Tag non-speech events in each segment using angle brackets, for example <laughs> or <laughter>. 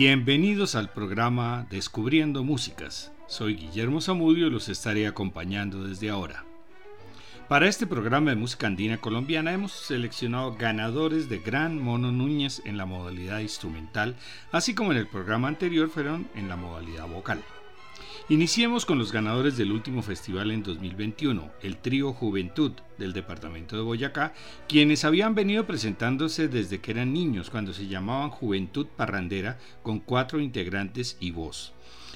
Bienvenidos al programa Descubriendo Músicas. Soy Guillermo Zamudio y los estaré acompañando desde ahora. Para este programa de música andina colombiana hemos seleccionado ganadores de Gran Mono Núñez en la modalidad instrumental, así como en el programa anterior fueron en la modalidad vocal. Iniciemos con los ganadores del último festival en 2021, el trío Juventud del departamento de Boyacá, quienes habían venido presentándose desde que eran niños cuando se llamaban Juventud Parrandera con cuatro integrantes y voz.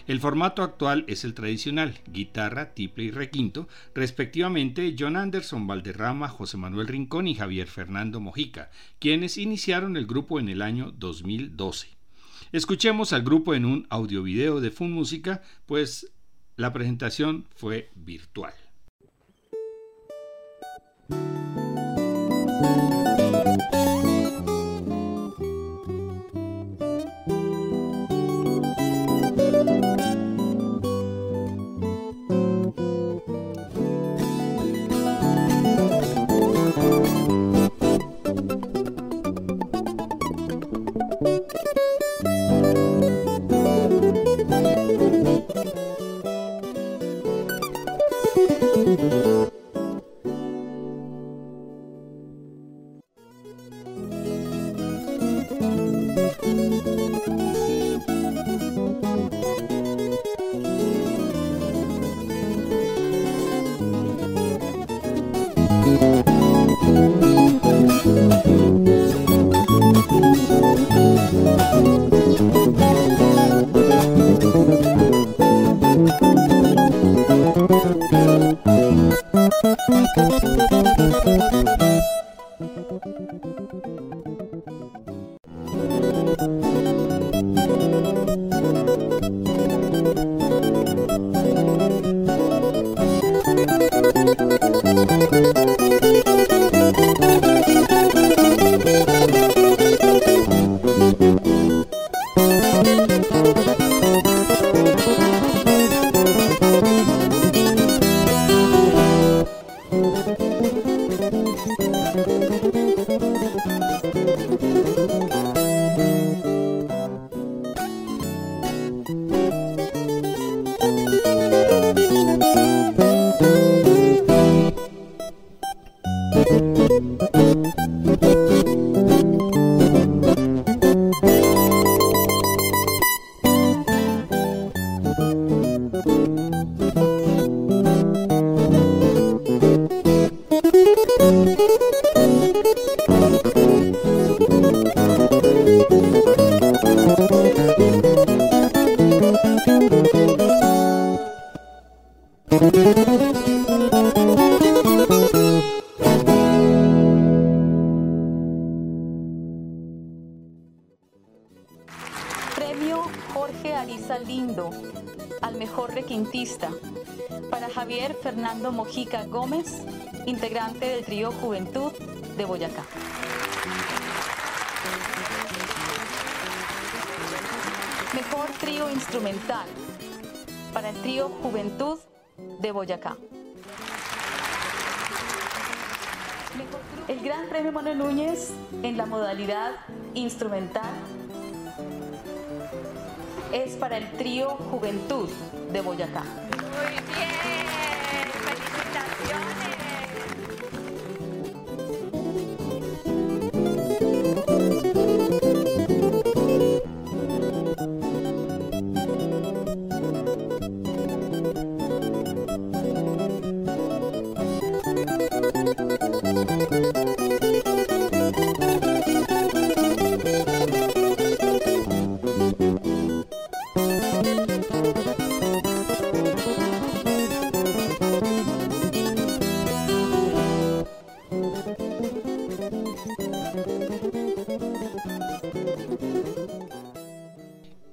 El formato actual es el tradicional, guitarra, tiple y requinto, respectivamente John Anderson Valderrama, José Manuel Rincón y Javier Fernando Mojica, quienes iniciaron el grupo en el año 2012. Escuchemos al grupo en un audio-video de Fun Música, pues la presentación fue virtual. Mojica Gómez, integrante del trío Juventud de Boyacá. Mejor trío instrumental para el trío Juventud de Boyacá. El Gran Premio Mono Núñez en la modalidad instrumental es para el trío Juventud de Boyacá.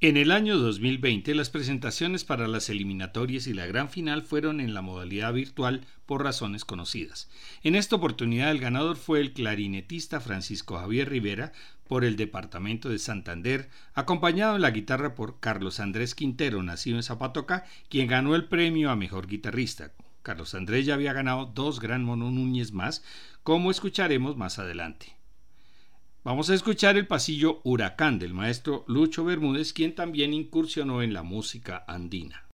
En el año 2020 las presentaciones para las eliminatorias y la gran final fueron en la modalidad virtual por razones conocidas. En esta oportunidad el ganador fue el clarinetista Francisco Javier Rivera por el departamento de Santander, acompañado en la guitarra por Carlos Andrés Quintero, nacido en Zapatoca, quien ganó el premio a mejor guitarrista. Carlos Andrés ya había ganado dos Gran Mono Núñez más, como escucharemos más adelante. Vamos a escuchar el pasillo Huracán del maestro Lucho Bermúdez, quien también incursionó en la música andina.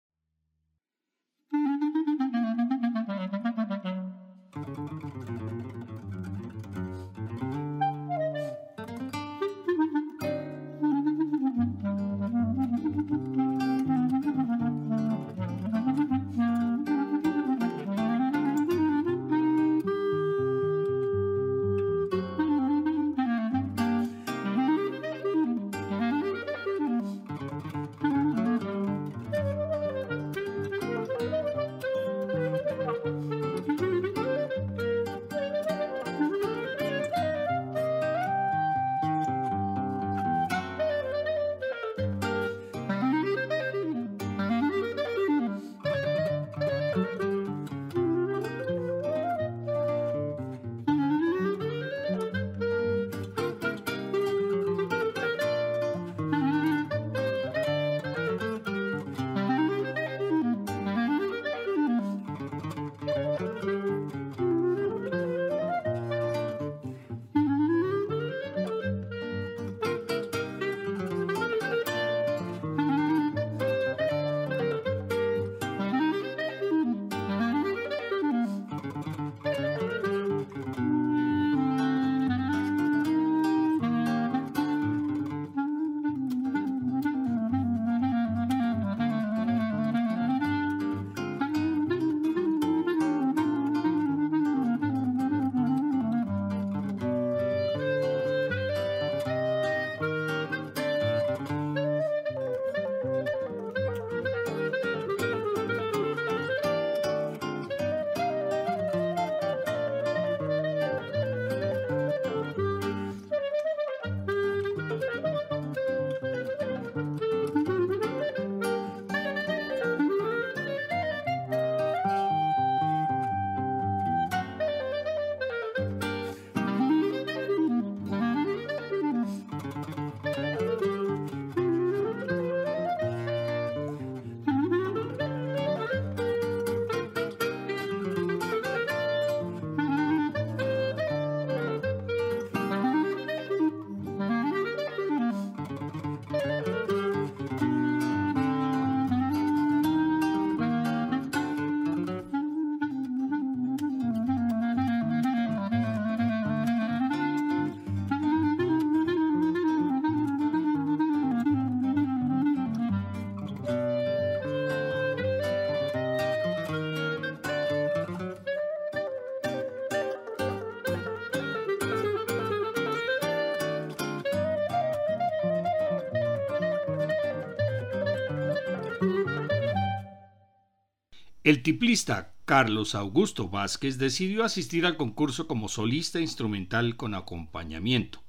El tiplista Carlos Augusto Vázquez decidió asistir al concurso como solista instrumental con acompañamiento.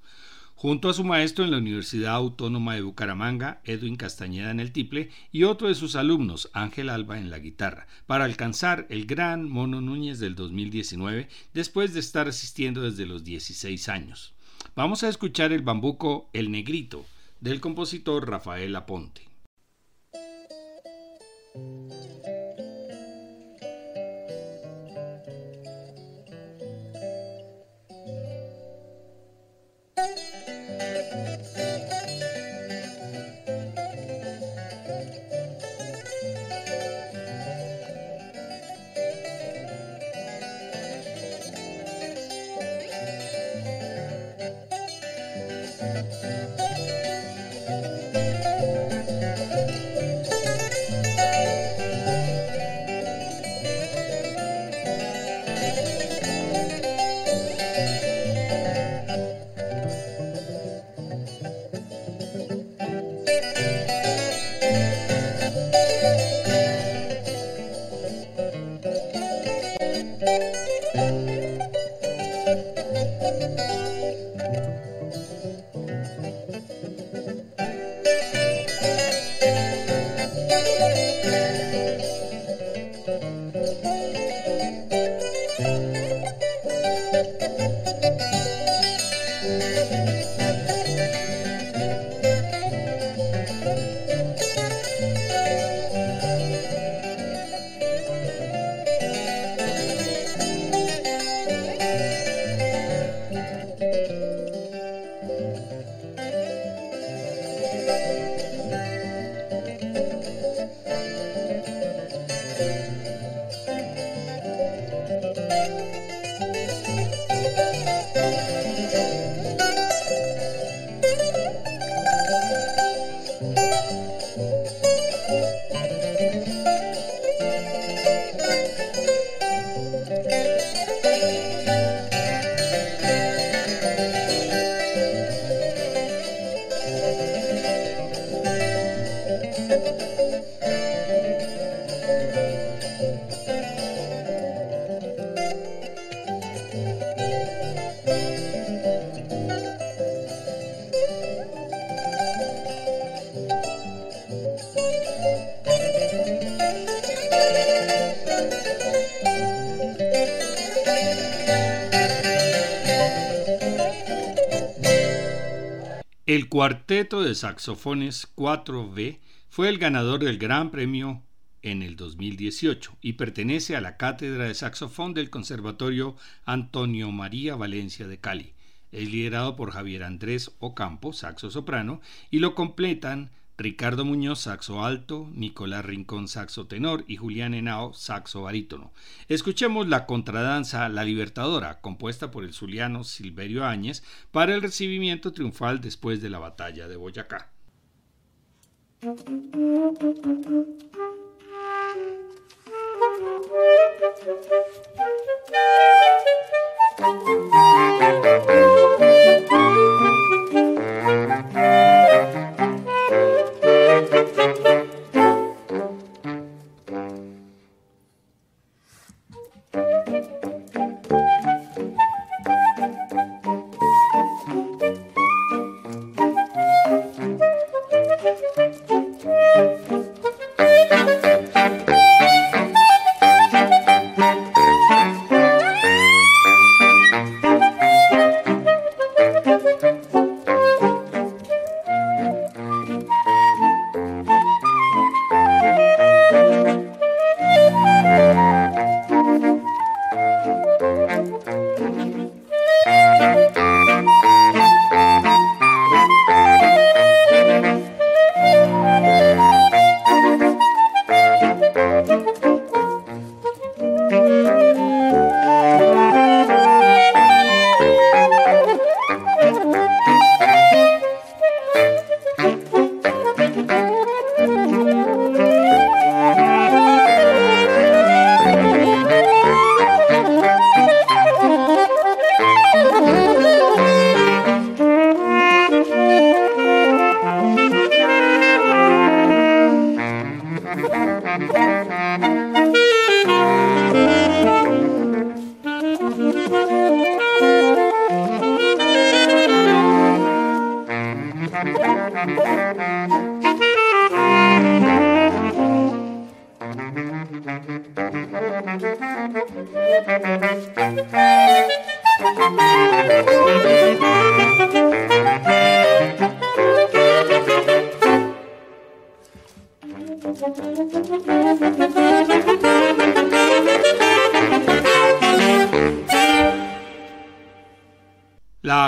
Junto a su maestro en la Universidad Autónoma de Bucaramanga, Edwin Castañeda en el tiple, y otro de sus alumnos, Ángel Alba en la guitarra, para alcanzar el gran Mono Núñez del 2019, después de estar asistiendo desde los 16 años. Vamos a escuchar el bambuco El Negrito, del compositor Rafael Aponte. El cuarteto de saxofones 4B fue el ganador del Gran Premio en el 2018 y pertenece a la cátedra de saxofón del Conservatorio Antonio María Valencia de Cali. Es liderado por Javier Andrés Ocampo, saxo soprano, y lo completan Ricardo Muñoz, saxo alto, Nicolás Rincón, saxo tenor y Julián Henao, saxo barítono. Escuchemos la contradanza La Libertadora, compuesta por el zuliano Silverio Áñez para el recibimiento triunfal después de la batalla de Boyacá. <laughs>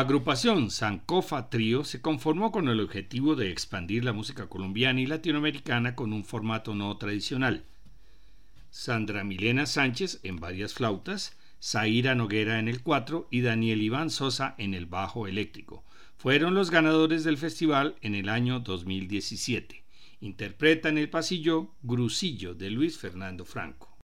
agrupación Sancofa Trío se conformó con el objetivo de expandir la música colombiana y latinoamericana con un formato no tradicional. Sandra Milena Sánchez en varias flautas, Zaira Noguera en el 4 y Daniel Iván Sosa en el bajo eléctrico. Fueron los ganadores del festival en el año 2017. Interpretan el pasillo Grusillo de Luis Fernando Franco.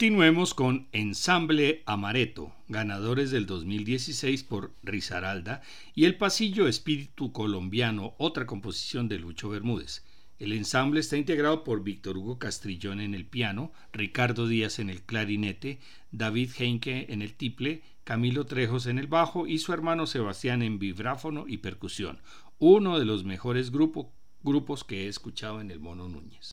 Continuemos con Ensamble Amareto, ganadores del 2016 por Risaralda, y El Pasillo Espíritu Colombiano, otra composición de Lucho Bermúdez. El ensamble está integrado por Víctor Hugo Castrillón en el piano, Ricardo Díaz en el clarinete, David Heinke en el tiple, Camilo Trejos en el bajo y su hermano Sebastián en vibráfono y percusión. Uno de los mejores grupos que he escuchado en el Mono Núñez.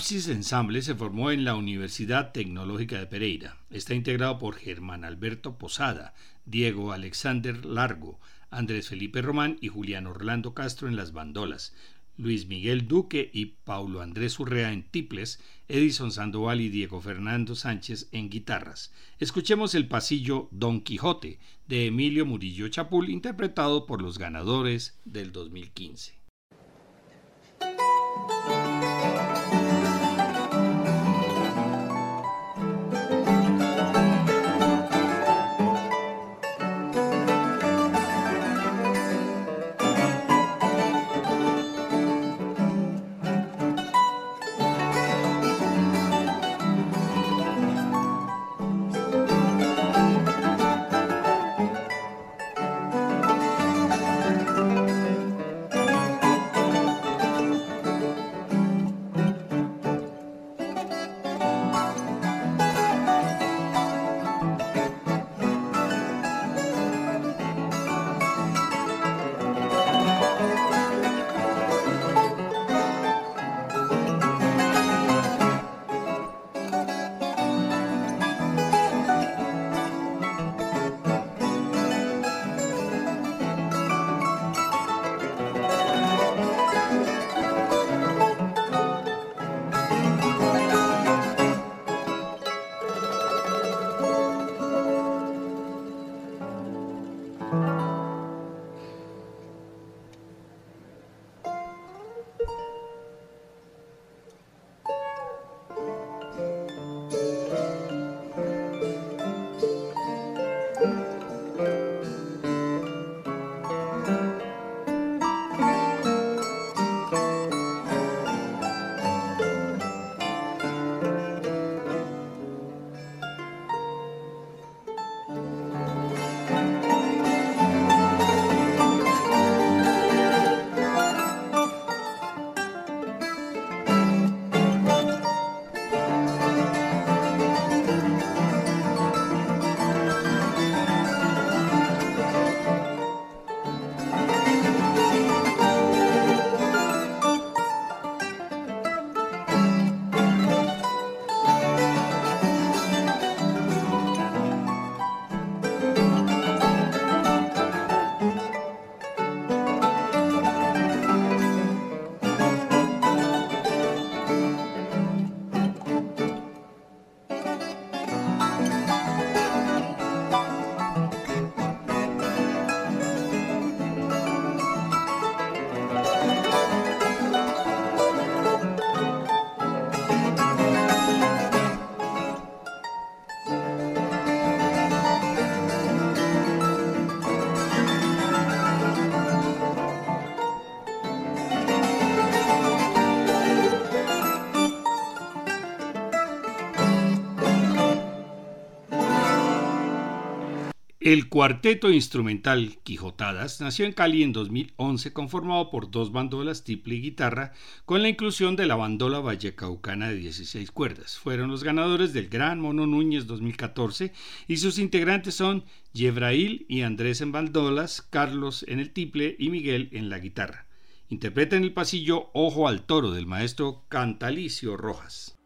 Sinapsis Ensamble se formó en la Universidad Tecnológica de Pereira. Está integrado por Germán Alberto Posada, Diego Alexander Largo, Andrés Felipe Román y Julián Orlando Castro en las bandolas, Luis Miguel Duque y Paulo Andrés Urrea en tiples, Edison Sandoval y Diego Fernando Sánchez en guitarras. Escuchemos el pasillo Don Quijote de Emilio Murillo Chapul, interpretado por los ganadores del 2015. El cuarteto instrumental Quijotadas nació en Cali en 2011 conformado por dos bandolas, tiple y guitarra, con la inclusión de la bandola vallecaucana de 16 cuerdas. Fueron los ganadores del Gran Mono Núñez 2014 y sus integrantes son Yebrail y Andrés en bandolas, Carlos en el tiple y Miguel en la guitarra. Interpreta en el pasillo Ojo al Toro del maestro Cantalicio Rojas.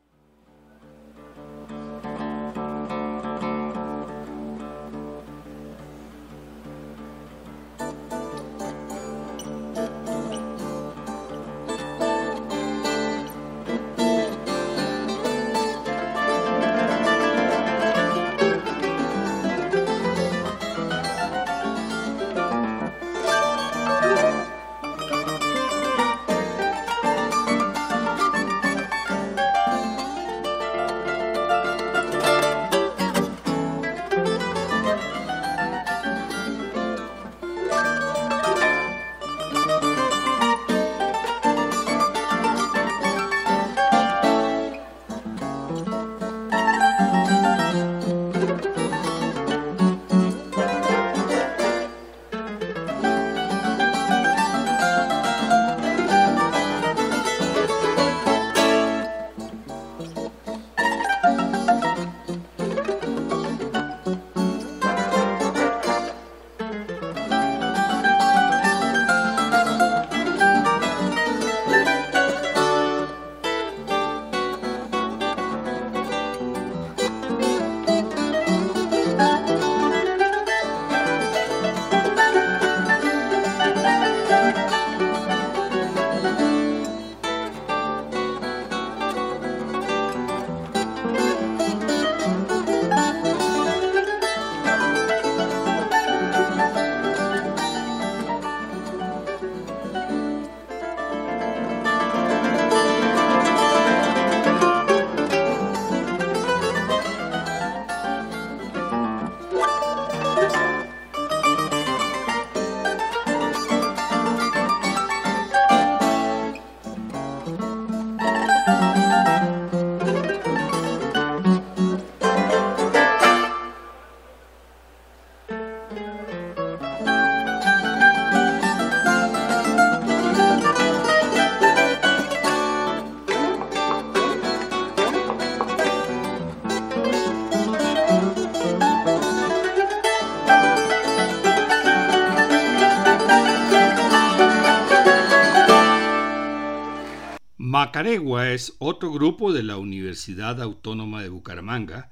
Macaregua es otro grupo de la Universidad Autónoma de Bucaramanga.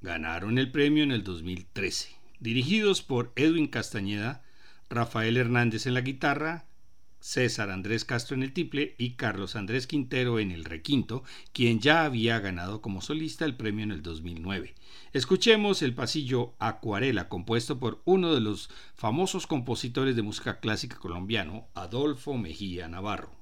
Ganaron el premio en el 2013. Dirigidos por Edwin Castañeda, Rafael Hernández en la guitarra, César Andrés Castro en el tiple y Carlos Andrés Quintero en el requinto, quien ya había ganado como solista el premio en el 2009. Escuchemos el pasillo Acuarela, compuesto por uno de los famosos compositores de música clásica colombiano, Adolfo Mejía Navarro.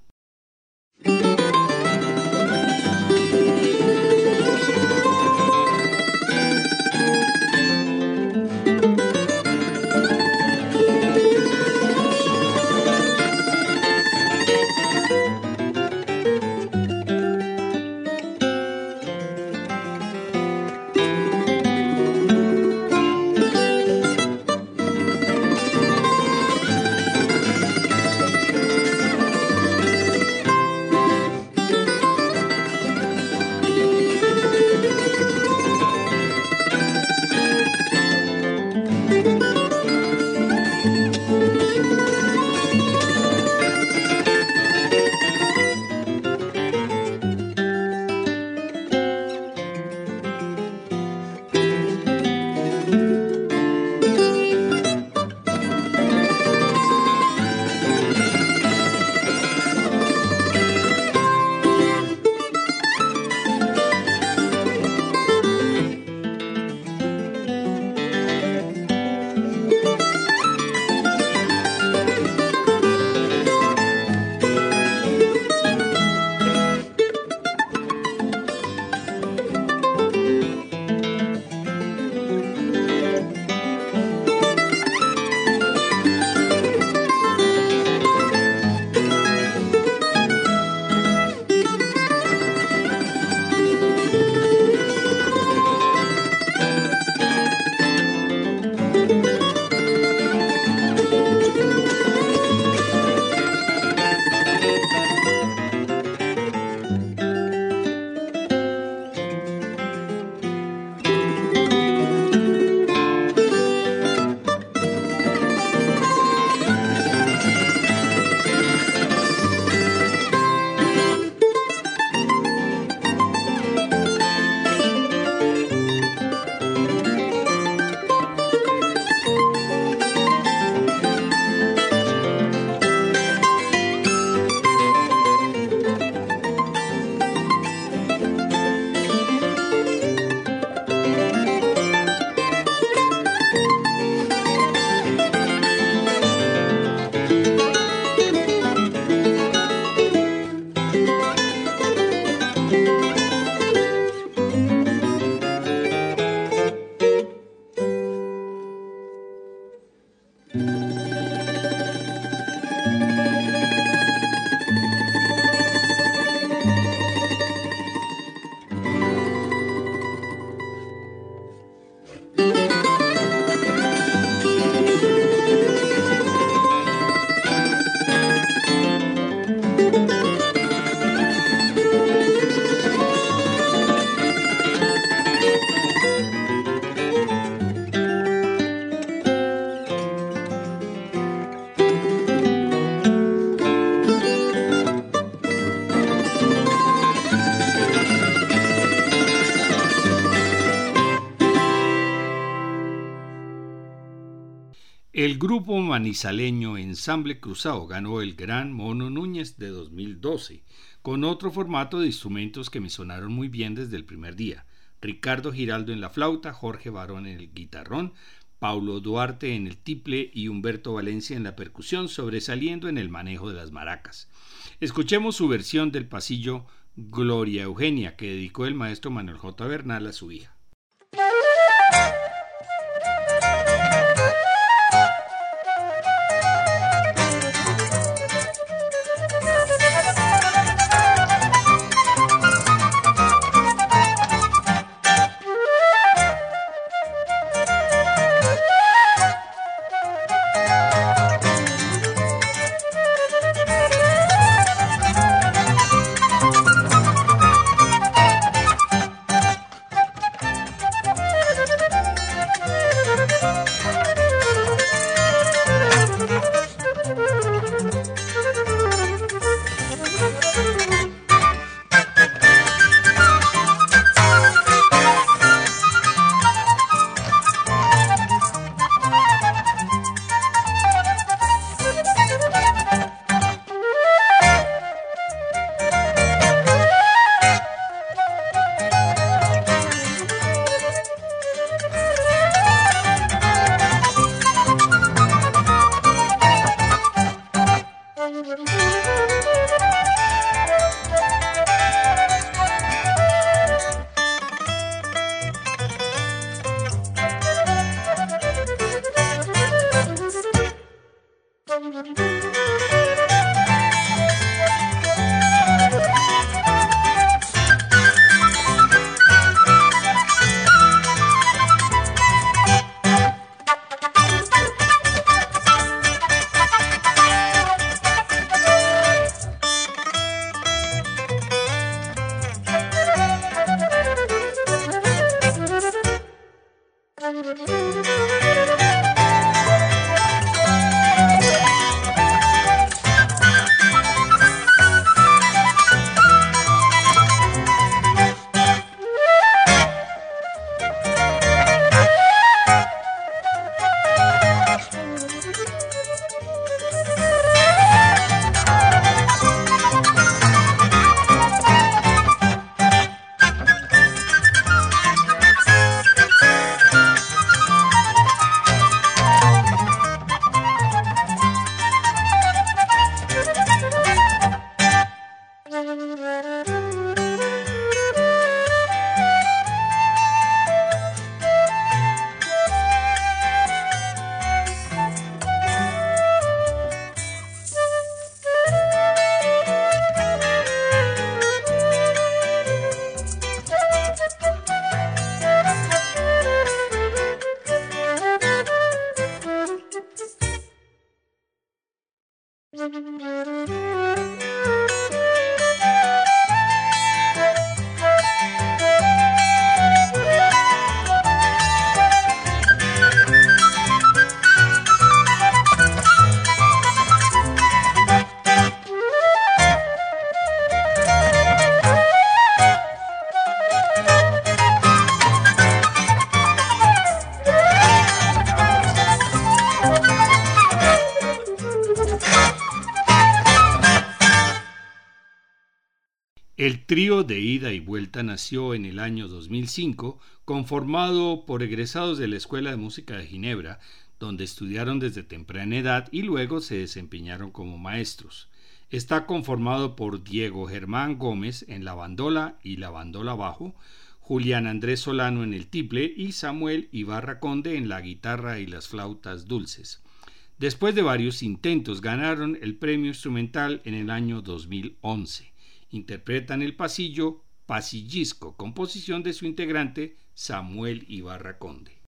El grupo manizaleño Ensamble Cruzado ganó el Gran Mono Núñez de 2012, con otro formato de instrumentos que me sonaron muy bien desde el primer día. Ricardo Giraldo en la flauta, Jorge Barón en el guitarrón, Paulo Duarte en el tiple y Humberto Valencia en la percusión, sobresaliendo en el manejo de las maracas. Escuchemos su versión del pasillo Gloria Eugenia que dedicó el maestro Manuel J. Bernal a su hija. Trío de ida y vuelta nació en el año 2005, conformado por egresados de la Escuela de Música de Ginebra, donde estudiaron desde temprana edad y luego se desempeñaron como maestros. Está conformado por Diego Germán Gómez en la bandola y la bandola bajo, Julián Andrés Solano en el tiple y Samuel Ibarra Conde en la guitarra y las flautas dulces. Después de varios intentos ganaron el premio instrumental en el año 2011 interpretan el pasillo Pasillisco, composición de su integrante Samuel Ibarra Conde.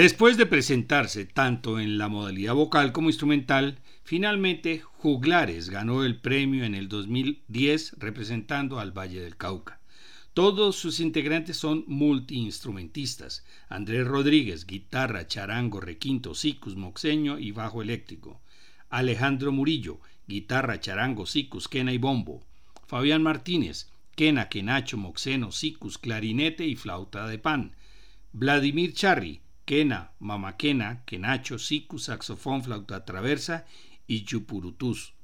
Después de presentarse tanto en la modalidad vocal como instrumental, finalmente Juglares ganó el premio en el 2010 representando al Valle del Cauca. Todos sus integrantes son multiinstrumentistas. Andrés Rodríguez, guitarra, charango, requinto, sicus, moxeño y bajo eléctrico. Alejandro Murillo, guitarra, charango, sicus, quena y bombo. Fabián Martínez, quena, quenacho, moxeno, sicus, clarinete y flauta de pan. Vladimir Charri, quena, mamaquena, quenacho, sicus, saxofón, flauta traversa y chupurutús.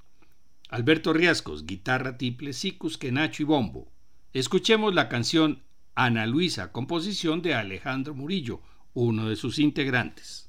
Alberto Riascos, guitarra, tiple, sicus, quenacho y bombo. Escuchemos la canción Ana Luisa, composición de Alejandro Murillo, uno de sus integrantes.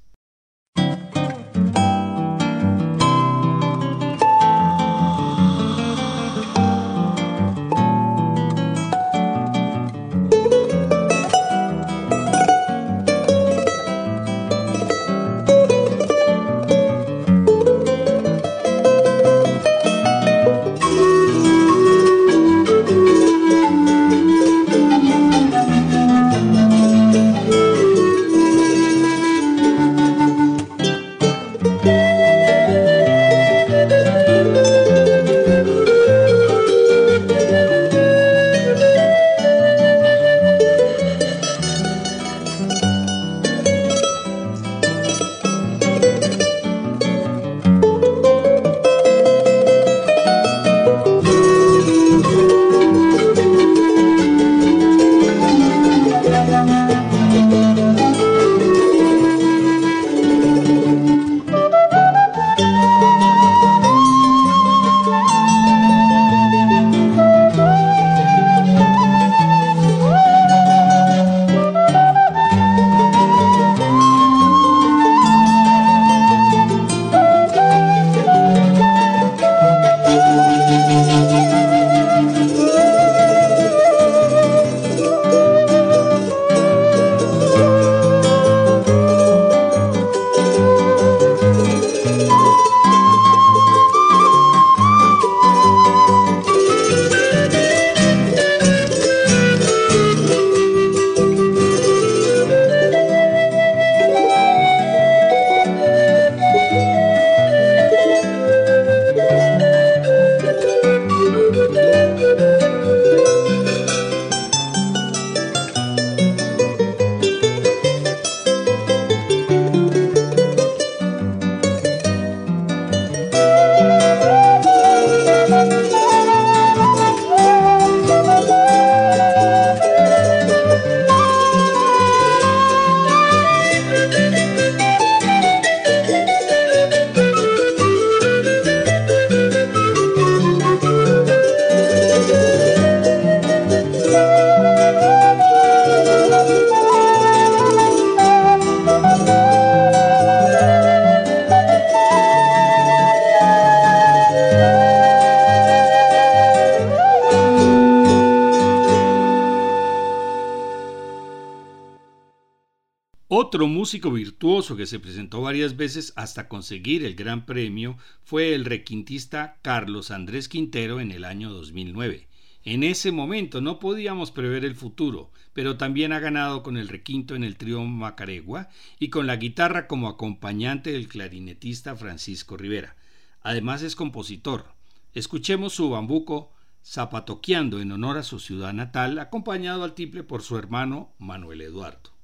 Otro músico virtuoso que se presentó varias veces hasta conseguir el gran premio fue el requintista Carlos Andrés Quintero en el año 2009. En ese momento no podíamos prever el futuro, pero también ha ganado con el requinto en el trío Macaregua y con la guitarra como acompañante del clarinetista Francisco Rivera. Además es compositor. Escuchemos su bambuco zapatoqueando en honor a su ciudad natal, acompañado al tiple por su hermano Manuel Eduardo.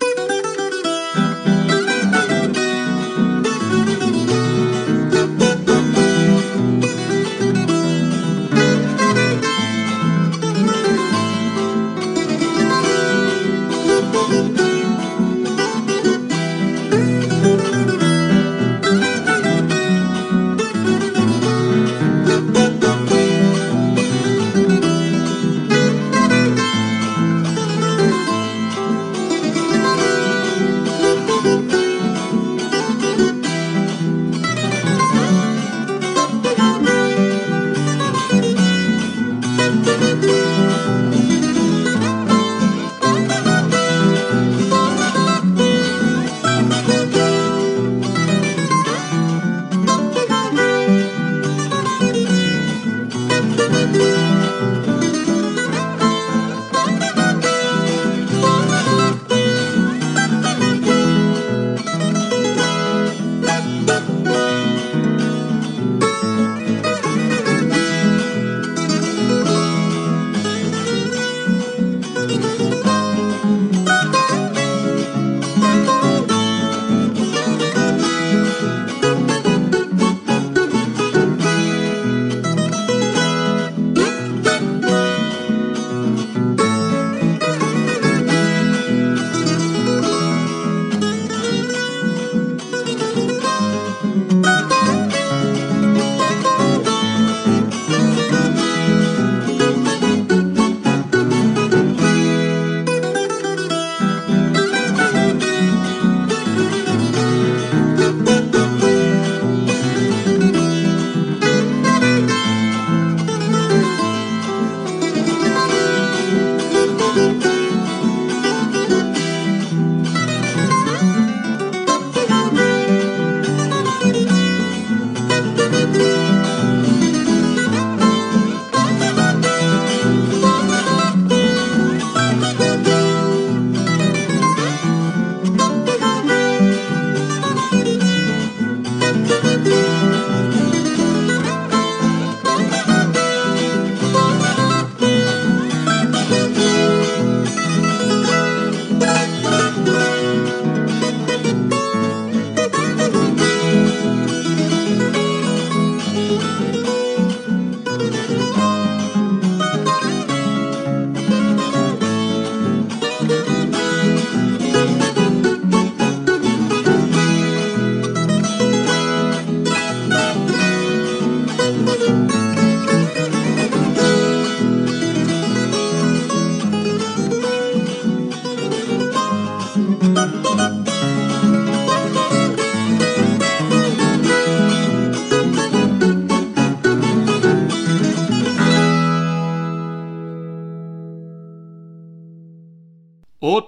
Thank you.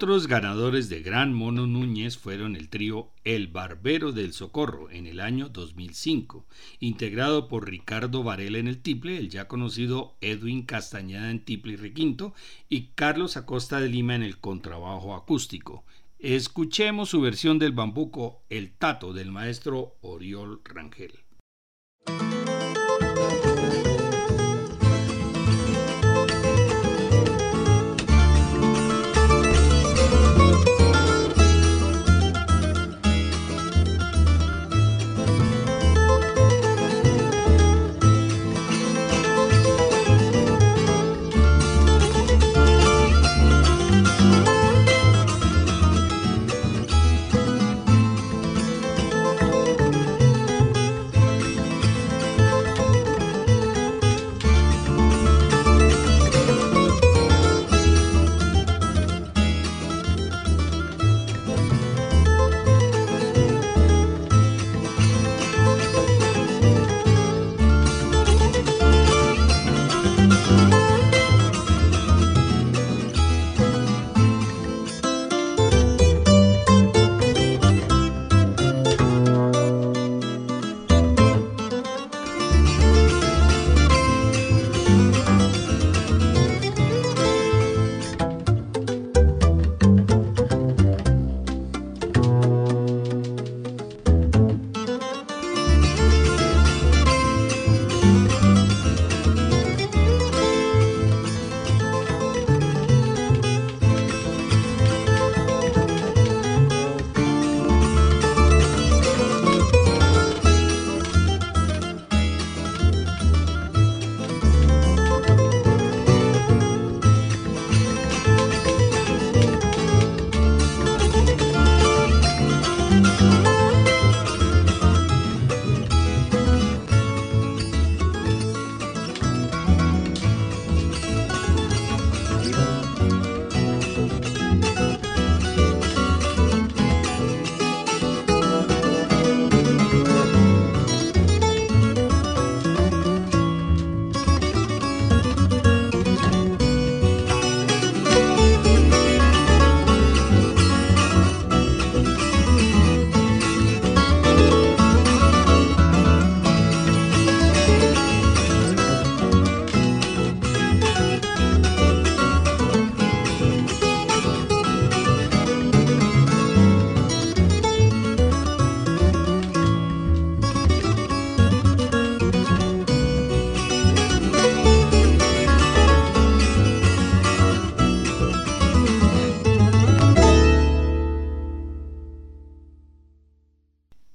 Otros ganadores de Gran Mono Núñez fueron el trío El Barbero del Socorro en el año 2005, integrado por Ricardo Varela en el tiple, el ya conocido Edwin Castañeda en tiple y requinto y Carlos Acosta de Lima en el contrabajo acústico. Escuchemos su versión del bambuco El Tato del maestro Oriol Rangel.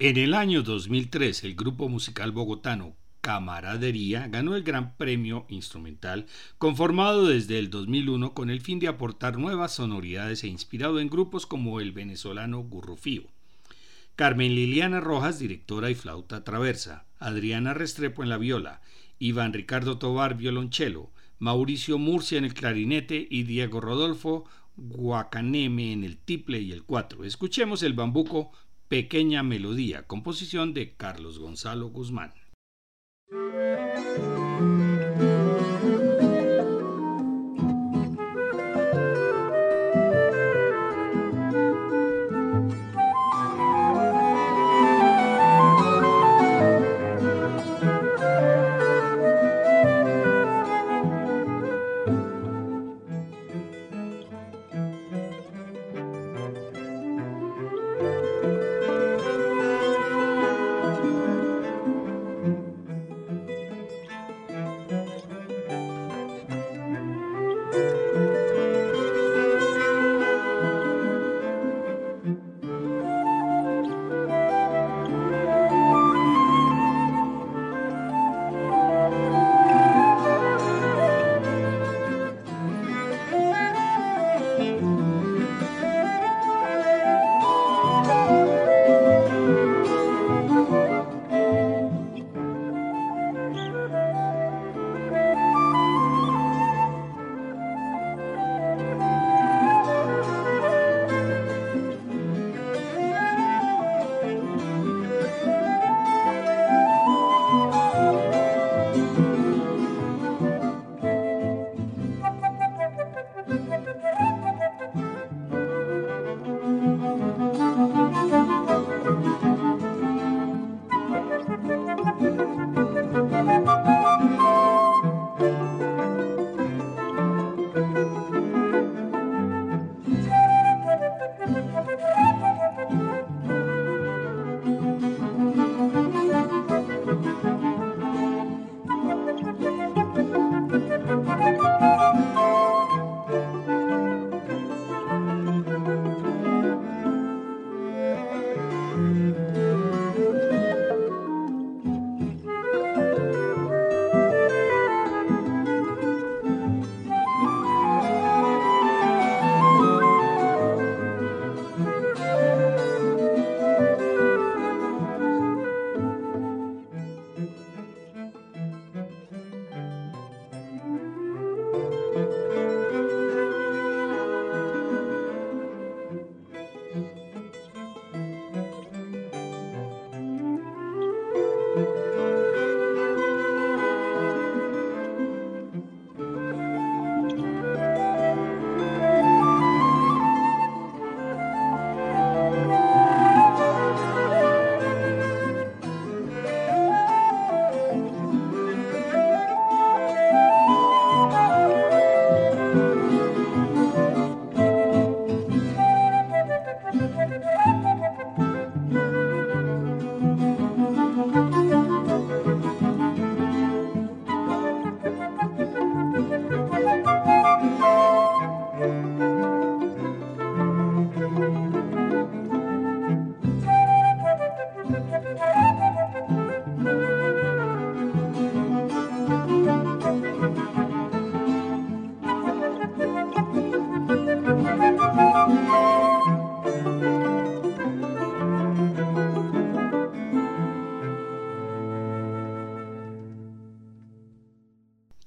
En el año 2003, el grupo musical bogotano Camaradería ganó el Gran Premio Instrumental, conformado desde el 2001 con el fin de aportar nuevas sonoridades e inspirado en grupos como el venezolano Gurrufío. Carmen Liliana Rojas, directora y flauta traversa, Adriana Restrepo en la viola, Iván Ricardo Tobar, violonchelo, Mauricio Murcia en el clarinete y Diego Rodolfo Guacaneme en el tiple y el cuatro. Escuchemos el bambuco Pequeña Melodía, composición de Carlos Gonzalo Guzmán.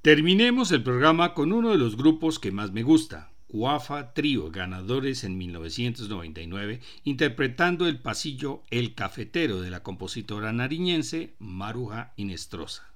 Terminemos el programa con uno de los grupos que más me gusta, Cuafa Trío, ganadores en 1999, interpretando el pasillo El Cafetero de la compositora nariñense Maruja Inestrosa.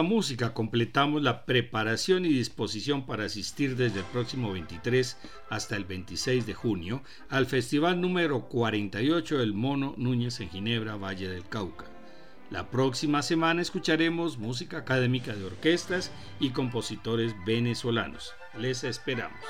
Esta música completamos la preparación y disposición para asistir desde el próximo 23 hasta el 26 de junio al festival número 48 del Mono Núñez en Ginebra, Valle del Cauca. La próxima semana escucharemos música académica de orquestas y compositores venezolanos. Les esperamos.